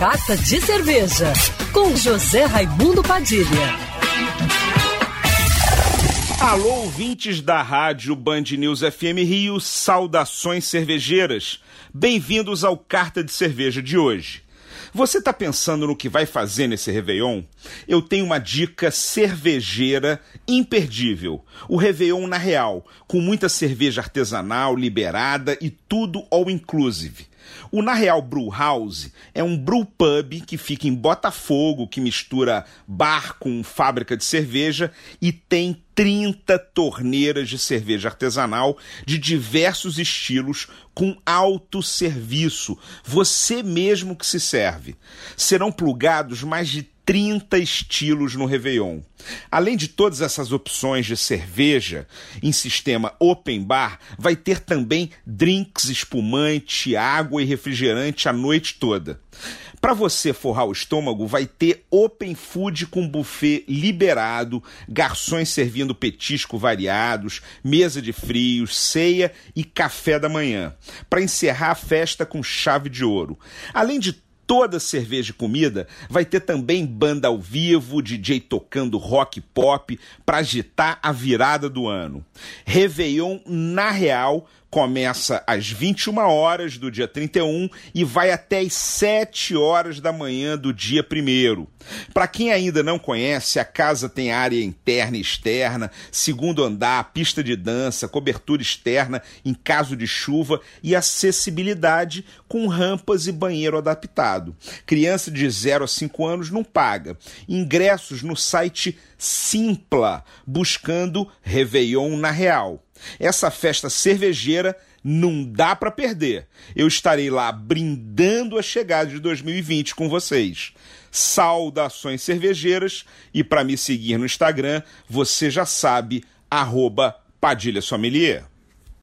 Carta de Cerveja, com José Raimundo Padilha. Alô, ouvintes da rádio Band News FM Rio, saudações cervejeiras. Bem-vindos ao Carta de Cerveja de hoje. Você está pensando no que vai fazer nesse Réveillon? Eu tenho uma dica cervejeira imperdível. O Réveillon na Real, com muita cerveja artesanal liberada e tudo all inclusive. O Na Real Brew House é um brew pub que fica em Botafogo, que mistura bar com fábrica de cerveja e tem 30 torneiras de cerveja artesanal de diversos estilos com alto serviço. Você mesmo que se serve. Serão plugados mais de 30 estilos no Réveillon. Além de todas essas opções de cerveja em sistema open bar, vai ter também drinks, espumante, água e refrigerante a noite toda. Para você forrar o estômago, vai ter open food com buffet liberado, garçons servindo petisco variados, mesa de frios, ceia e café da manhã. Para encerrar a festa com chave de ouro. Além de toda cerveja e comida, vai ter também banda ao vivo, DJ tocando rock pop para agitar a virada do ano. Réveillon na Real começa às 21 horas do dia 31 e vai até às 7 horas da manhã do dia 1. Para quem ainda não conhece, a casa tem área interna e externa, segundo andar, pista de dança, cobertura externa em caso de chuva e acessibilidade com rampas e banheiro adaptado. Criança de 0 a 5 anos não paga. Ingressos no site Simpla, buscando Réveillon na Real. Essa festa cervejeira não dá para perder. Eu estarei lá brindando a chegada de 2020 com vocês. Saudações cervejeiras e para me seguir no Instagram, você já sabe, arroba Padilha Sommelier.